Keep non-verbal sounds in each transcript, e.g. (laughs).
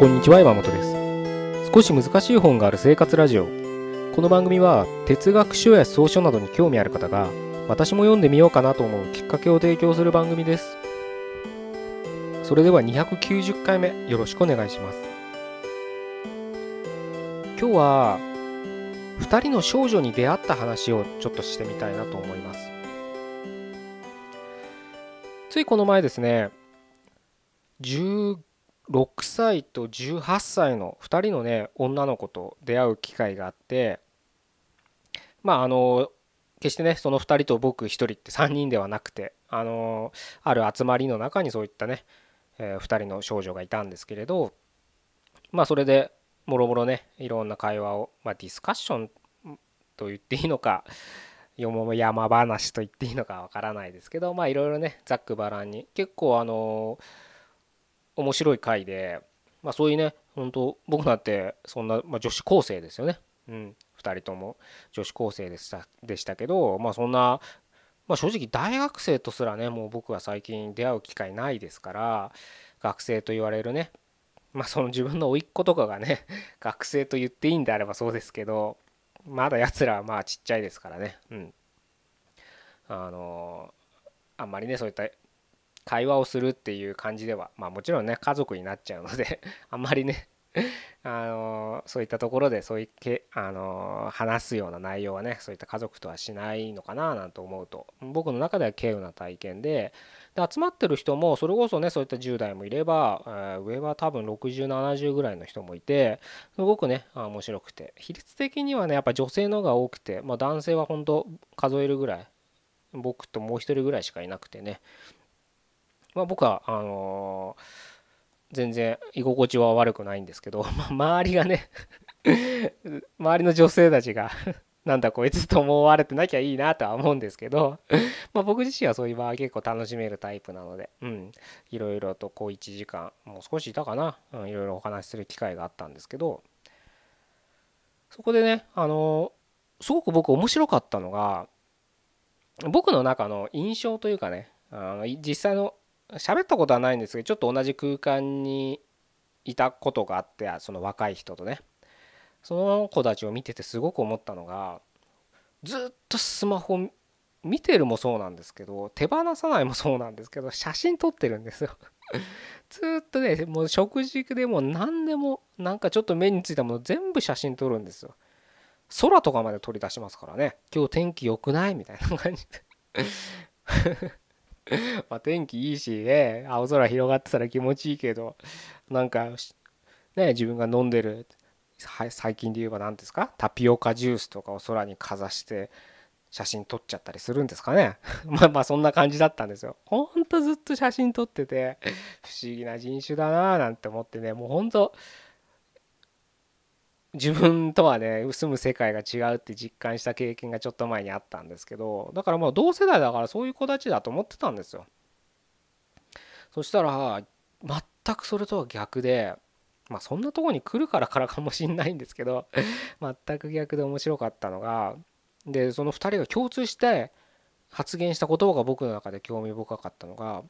こんにちは山本です。少し難しい本がある生活ラジオ。この番組は哲学書や草書などに興味ある方が私も読んでみようかなと思うきっかけを提供する番組です。それでは290回目よろしくお願いします。今日は2人の少女に出会った話をちょっとしてみたいなと思います。ついこの前ですね6歳と18歳の2人のね女の子と出会う機会があってまああの決してねその2人と僕1人って3人ではなくてあのある集まりの中にそういったね、え2人の少女がいたんですけれどまあそれでもろもろねいろんな会話を、ま、ディスカッションと言っていいのかよも山話と言っていいのかわからないですけどまあいろいろねざっくばらんに結構あの面白い回でまあそういうね本当僕なんてそんな、まあ、女子高生ですよね。うん2人とも。女子高生でしたでしたけどまあそんなまあ正直大学生とすらねもう僕は最近出会う機会ないですから学生と言われるねまあその自分の甥っ子とかがね (laughs) 学生と言っていいんであればそうですけどまだやつらはまあちっちゃいですからね。うん。あのあんまりねそういった会話をするっていう感じではまあもちろんね家族になっちゃうので (laughs) あんまりね (laughs) あのそういったところでそういけあの話すような内容はねそういった家族とはしないのかななんて思うと僕の中では稀有な体験でで集まってる人もそれこそねそういった10代もいれば、えー、上は多分6070ぐらいの人もいてすごくね面白くて。比率的にはねやっぱ女性の方が多くて、まあ、男性は本当数えるぐらい僕ともう一人ぐらいしかいなくてね、まあ、僕はあの全然居心地は悪くないんですけど、(laughs) まあ、周りがね (laughs) 周りの女性たちが (laughs) なんだこいつと思われてなきゃいいなとは思うんですけどまあ僕自身はそういう場合結構楽しめるタイプなので、うん、いろいろとこう1時間もう少しいたかな、うん、いろいろお話しする機会があったんですけどそこでねあのすごく僕面白かったのが僕の中の印象というかねあの実際の喋ったことはないんですけどちょっと同じ空間にいたことがあってその若い人とね。その子たちを見ててすごく思ったのがずっとスマホ見てるもそうなんですけど手放さないもそうなんですけど写真撮ってるんですよ。(laughs) ずっとねもう食事でも何でもなんかちょっと目についたもの全部写真撮るんですよ。空とかまで取り出しますからね。今日天気良くない？みたいな感じで。(laughs) まあ天気いいしね青空広がってたら気持ちいいけどなんかね自分が飲んでる最近で言えば何ですか？タピオカジュースとかを空にかざして写真撮っちゃったりするんですかね？(laughs) まあまあそんな感じだったんですよ。ほんとずっと写真撮ってて不思議な人種だなーなんて思ってねもうほんと自分とはね住む世界が違うって実感した経験がちょっと前にあったんですけどだからまあ同世代だからそういう子たちだと思ってたんですよ。そしたら全くそれとは逆でまあそんなとこに来るからからかもしんないんですけど (laughs) 全く逆で面白かったのがでその2人が共通して発言した言葉が僕の中で興味深かったのが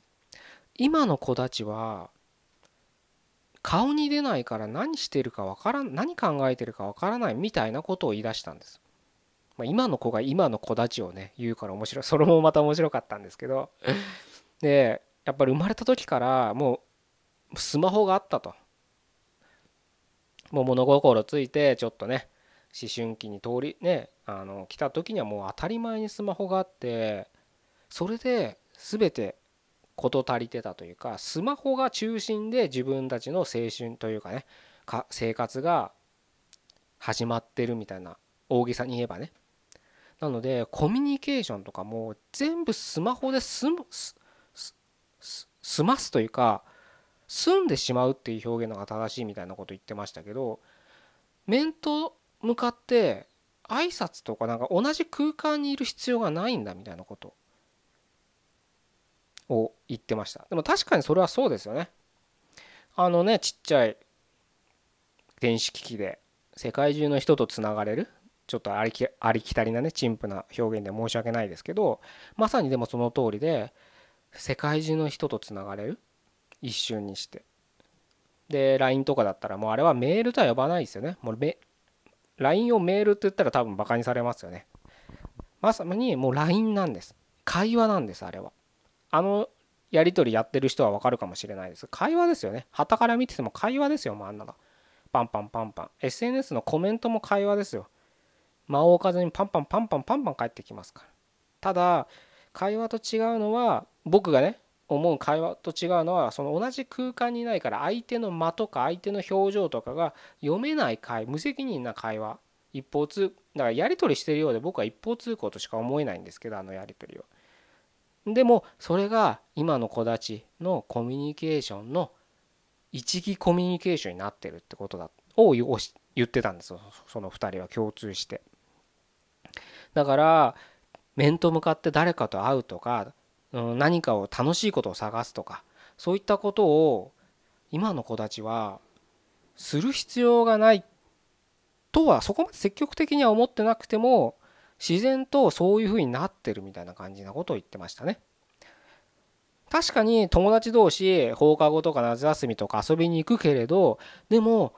今の子たちは顔に出ないから何してるかわからん何考えてるかわからないみたいなことを言い出したんです。まあ、今の子が今の子たちをね言うから面白いそれもまた面白かったんですけど (laughs) でやっぱり生まれた時からもうスマホがあったと。もう物心ついてちょっとね思春期に通りねあの来た時にはもう当たり前にスマホがあってそれで全て事足りてたというかスマホが中心で自分たちの青春というかねか生活が始まってるみたいな大げさに言えばね。なのでコミュニケーションとかも全部スマホで済む済ますというか済んでしまうっていう表現のが正しいみたいなこと言ってましたけど面と向かって挨拶とかなんか同じ空間にいる必要がないんだみたいなこと。を言ってました。でも確かにそれはそうですよね。あのねちっちゃい電子機器で世界中の人とつながれるちょっとありきありきたりなね陳腐な表現で申し訳ないですけどまさにでもその通りで世界中の人とつながれる一瞬にして。で LINE とかだったらもうあれはメールとは呼ばないですよね。もう LINE をメールって言ったら多分バカにされますよね。まさにもう LINE なんです。会話なんですあれは。あのやり取りやってる人はわかるかもしれないです。会話ですよね。旗から見てても会話ですよもうあんなの。パンパンパンパン。SNS のコメントも会話ですよ。間を置かずにパンパンパンパンパンパン返ってきますから。ただ会話と違うのは僕がね思う会話と違うのはその同じ空間にないから相手の間とか相手の表情とかが読めない会無責任な会話。一方通だからやり取りしてるようで僕は一方通行としか思えないんですけどあのやり取りは。でもそれが今の子たちのコミュニケーションの一義コミュニケーションになってるってことだを言ってたんですよその2人は共通して。だから面と向かって誰かと会うとか何かを楽しいことを探すとかそういったことを今の子たちはする必要がないとはそこまで積極的には思ってなくても自然とそういうふうになってるみたいな感じなことを言ってましたね。確かに友達同士放課後とか夏休みとか遊びに行くけれどでも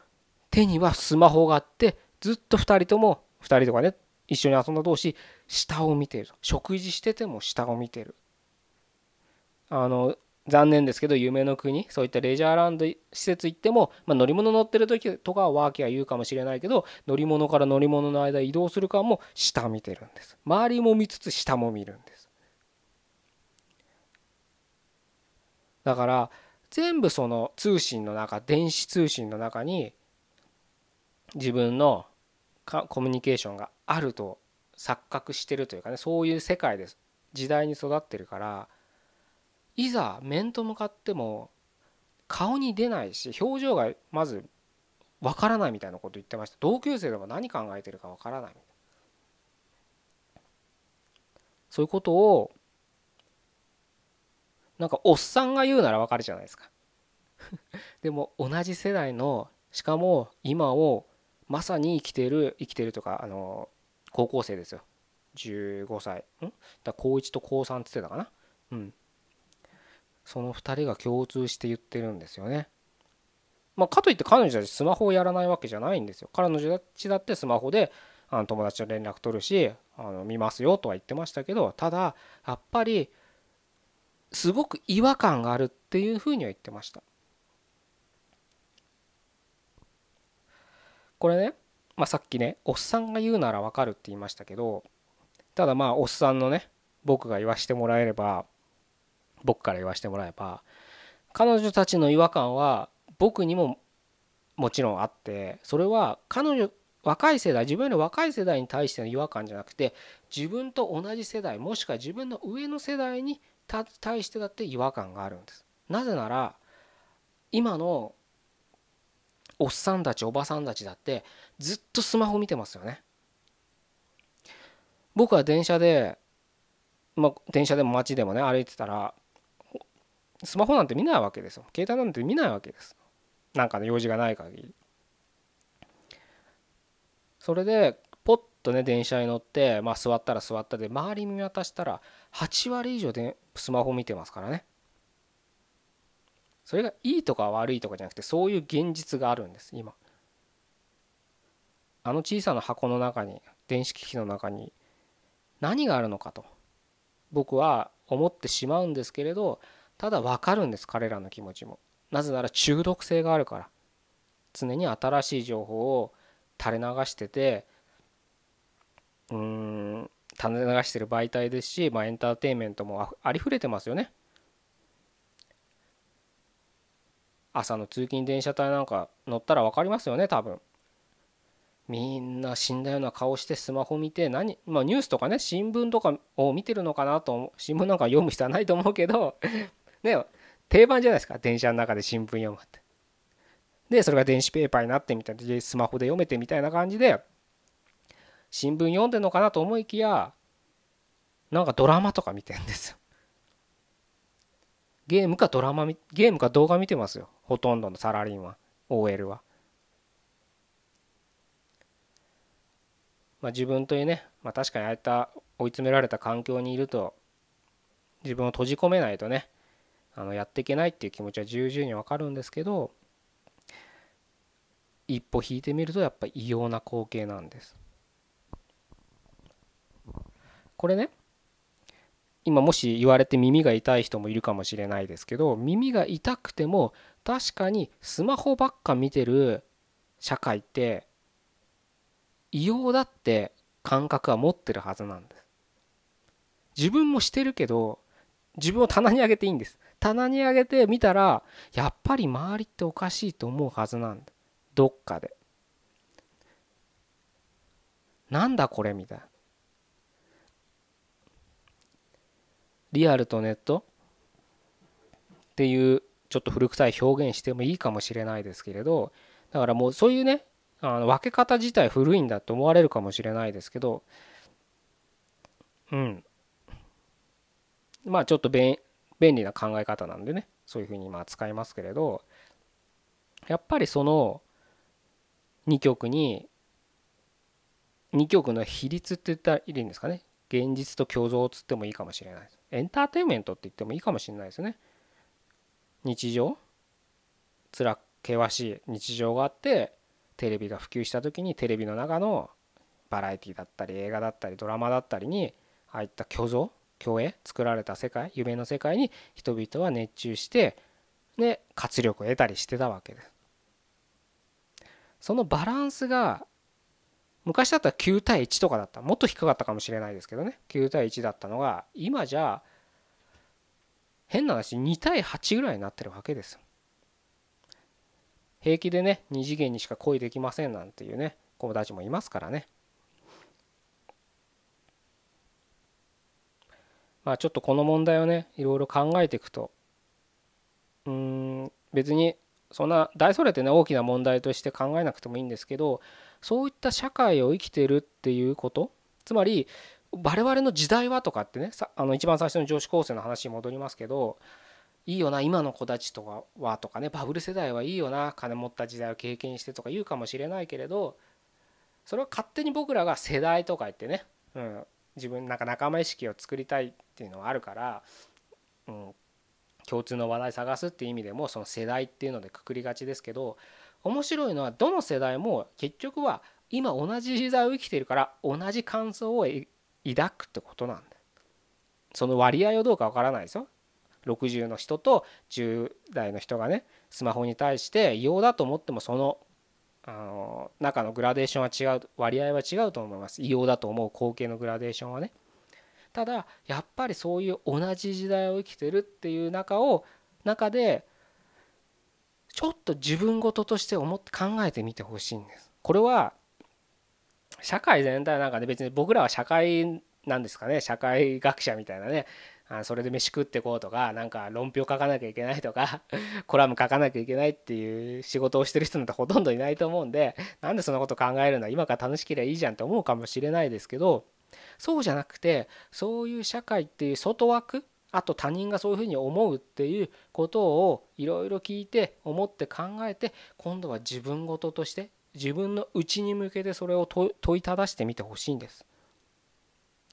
手にはスマホがあってずっと2人とも2人とかね一緒に遊んだ同士下を見てる食事してても下を見てるあの残念ですけど夢の国そういったレジャーランド施設行っても、まあ、乗り物乗ってる時とかはワーキャー言うかもしれないけど乗り物から乗り物の間移動するかも下見てるんです。周りも見つつ下も見るんです。だから全部その通信の中電子通信の中に自分のコミュニケーションがあると錯覚してるというかねそういう世界です。時代に育ってるからいざ面と向かっても顔に出ないし表情がまずわからないみたいなこと言ってました。同級生でも何考えてるかわからないそういうことをなんかおっさんが言うならわかるじゃないですか。(laughs) でも同じ世代のしかも今をまさに生きてる生きてるとかあの高校生ですよ。15歳。ん？だ高1と高3って言ってたかな。うん。その2人が共通して言ってるんですよね。まあ、かといって彼女たちスマホをやらないわけじゃないんですよ。彼女たちだってスマホであの友達と連絡取るしあの見ますよとは言ってましたけどただやっぱりすごく違和感があるっていうふうには言ってました。これね、まあ、さっきねおっさんが言うならわかるって言いましたけどただまあおっさんのね僕が言わしてもらえれば僕から言わせてもらえば彼女たちの違和感は僕にももちろんあってそれは彼女若い世代自分より若い世代に対しての違和感じゃなくて自分と同じ世代もしくは自分の上の世代に対してだって違和感があるんです。なぜなら今のおっさんたちおばさんたちだってずっとスマホ見てますよね。僕は電車でまあ電車でも街でもね歩いてたらスマホなんて見ないわけですよ。携帯なんて見ないわけです。なんかの用事がない限り。それでポッとね電車に乗って、まあ、座ったら座ったで周り見渡したら8割以上でスマホ見てますからね。それがいいとか悪いとかじゃなくてそういう現実があるんです今。あの小さな箱の中に電子機器の中に何があるのかと僕は思ってしまうんですけれどただ分かるんです彼らの気持ちも。なぜなら中毒性があるから。常に新しい情報を垂れ流しててうーん垂れ流してる媒体ですし、まあ、エンターテインメントもありふれてますよね。朝の通勤電車帯なんか乗ったら分かりますよね多分。みんな死んだような顔してスマホ見て何まあニュースとかね新聞とかを見てるのかなと新聞なんか読む人はないと思うけどね、定番じゃないですか電車の中で新聞読むって。でそれが電子ペーパーになってみたいなスマホで読めてみたいな感じで新聞読んでんのかなと思いきやなんかドラマとか見てんですよ。ゲームかドラマゲームか動画見てますよほとんどのサラリーマン OL は。まあ、自分というね、まあ、確かにああいった追い詰められた環境にいると自分を閉じ込めないとねあのやっていけないっていう気持ちは重々にわかるんですけど一歩引いてみるとやっぱ異様な光景なんです。これね今もし言われて耳が痛い人もいるかもしれないですけど耳が痛くても確かにスマホばっか見てる社会って異様だって感覚は持ってるはずなんです。自分もしてるけど自分を棚に上げていいんです。棚に上げてみたらやっぱり周りっておかしいと思うはずなんだ。どっかで。なんだこれみたいな。リアルとネット？っていうちょっと古臭い表現してもいいかもしれないですけれどだからもうそういうねあの分け方自体古いんだと思われるかもしれないですけどうん。まあちょっと便便利な考え方なんでねそういうふうにまあ使いますけれどやっぱりその2曲に2曲の比率って言ったらいいんですかね現実と共存をつってもいいかもしれないです。エンターテインメントって言ってもいいかもしれないですね。日常辛険しい日常があってテレビが普及した時にテレビの中のバラエティだったり映画だったりドラマだったりにああいった虚像虚栄作られた世界夢の世界に人々は熱中してで活力を得たりしてたわけです。そのバランスが昔だったら9対1とかだったもっと低かったかもしれないですけどね。9対1だったのが今じゃ変な話2対8ぐらいになってるわけです平気でね2次元にしか恋できませんなんていうね子供たちもいますからね。まあちょっとこの問題をねいろいろ考えていくと。うん別にそんな大それてね大きな問題として考えなくてもいいんですけどそういった社会を生きてるっていうことつまり我々の時代はとかってねあの一番最初の女子高生の話に戻りますけどいいよな今の子たちとかはとかねバブル世代はいいよな金持った時代を経験してとか言うかもしれないけれどそれは勝手に僕らが世代とか言ってね、うん、自分なんか仲間意識を作りたいっていうのはあるから、うん、共通の話題探すっていう意味でもその世代っていうのでくくりがちですけど面白いのはどの世代も結局は今同じ時代を生きてるから同じ感想を抱くってことなんだその割合はどうかわからないですよ。60の人と10代の人がねスマホに対して異様だと思ってもそのあの中のグラデーションは違う割合は違うと思います。異様だと思う光景のグラデーションはね。ただやっぱりそういう同じ時代を生きてるっていう中を中でちょっと自分事として思って考えてみてほしいんです。これは社会全体なんかね別に僕らは社会なんですかね。社会学者みたいなね。あそれで飯食ってこうとかなんか論評書かなきゃいけないとか (laughs) コラム書かなきゃいけないっていう仕事をしてる人なんて (laughs) ほとんどいないと思うんでなんでそんなこと考えるんだ今から楽しければいいじゃんって思うかもしれないですけどそうじゃなくてそういう社会っていう外枠？あと他人がそういうふうに思うっていうことをいろいろ聞いて思って考えて今度は自分事として自分の内に向けてそれを問いただしてみてほしいんです。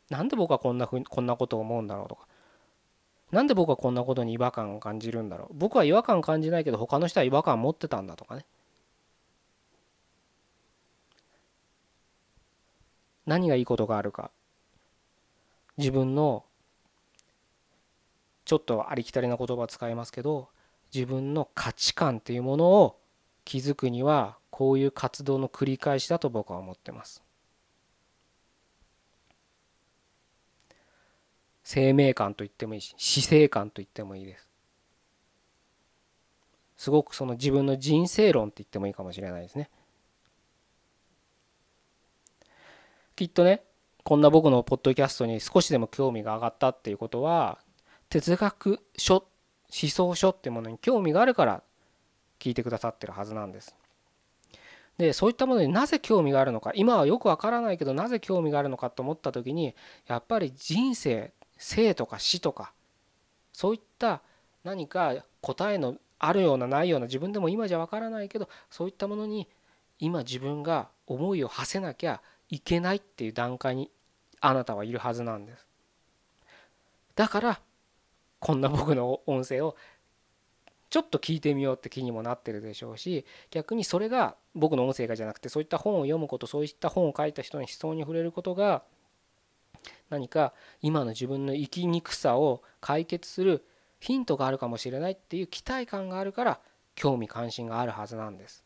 なんで僕はこんなふうにこんなことを思うんだろうとか。なんで僕はこんなことに違和感を感じるんだろう。僕は違和感感じないけど他の人は違和感持ってたんだとかね。何がいいことがあるか。自分のちょっとありきたりな言葉を使いますけど自分の価値観っていうものを気づくにはこういう活動の繰り返しだと僕は思ってます。生命感と言ってもいいし死生観と言ってもいいです。すごくその自分の人生論って言ってもいいかもしれないですね。きっとねこんな僕のポッドキャストに少しでも興味が上がったっていうことは哲学書思想書っていうものに興味があるから聞いてくださってるはずなんです。でそういったものになぜ興味があるのか今はよくわからないけどなぜ興味があるのかと思った時にやっぱり人生生とか死とかそういった何か答えのあるようなないような自分でも今じゃわからないけどそういったものに今自分が思いを馳せなきゃいけないっていう段階にあなたはいるはずなんです。だからこんな僕の音声をちょっと聞いてみようって気にもなってるでしょうし逆にそれが僕の音声がじゃなくてそういった本を読むことそういった本を書いた人の思想に触れることが何か今の自分の生きにくさを解決するヒントがあるかもしれないっていう期待感があるから興味関心があるはずなんです。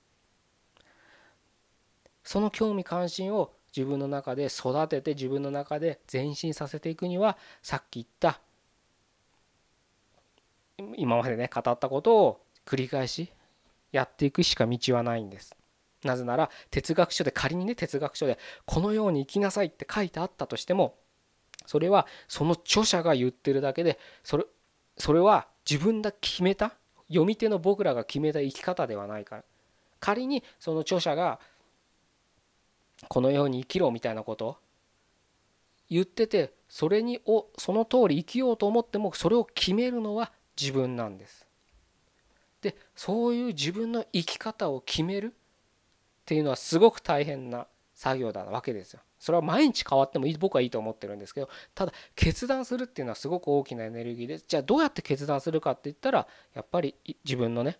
その興味関心を自分の中で育てて自分の中で前進させていくにはさっき言った今までね語ったことを繰り返しやっていくしか道はないんです。なぜなら哲学書で仮にね哲学書でこのように生きなさいって書いてあったとしてもそれはその著者が言ってるだけでそれそれは自分が決めた読み手の僕らが決めた生き方ではないから仮にその著者がこのように生きろみたいなこと言っててそれにをその通り生きようと思ってもそれを決めるのは自分なんです。でそういう自分の生き方を決めるっていうのはすごく大変な作業だわけですよ。それは毎日変わってもいい僕はいいと思ってるんですけどただ決断するっていうのはすごく大きなエネルギーでじゃあどうやって決断するかって言ったらやっぱり自分のね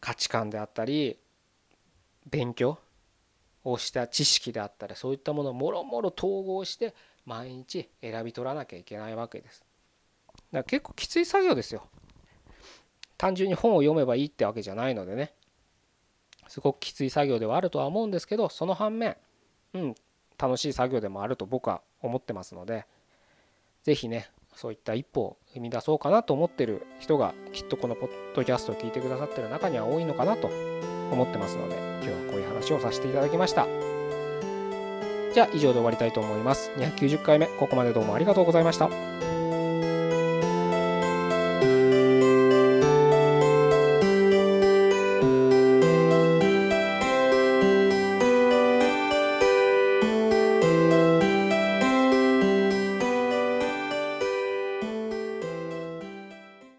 価値観であったり勉強をした知識であったりそういったものをもろもろ統合して毎日選び取らなきゃいけないわけです。だから結構きつい作業ですよ。単純に本を読めばいいってわけじゃないのでねすごくきつい作業ではあるとは思うんですけどその反面うん楽しい作業でもあると僕は思ってますので是非ねそういった一歩を踏み出そうかなと思ってる人がきっとこのポッドキャストを聞いてくださってる中には多いのかなと思ってますので今日はこういう話をさせていただきました。じゃあ以上で終わりたいと思います。290回目ここまでどうもありがとうございました。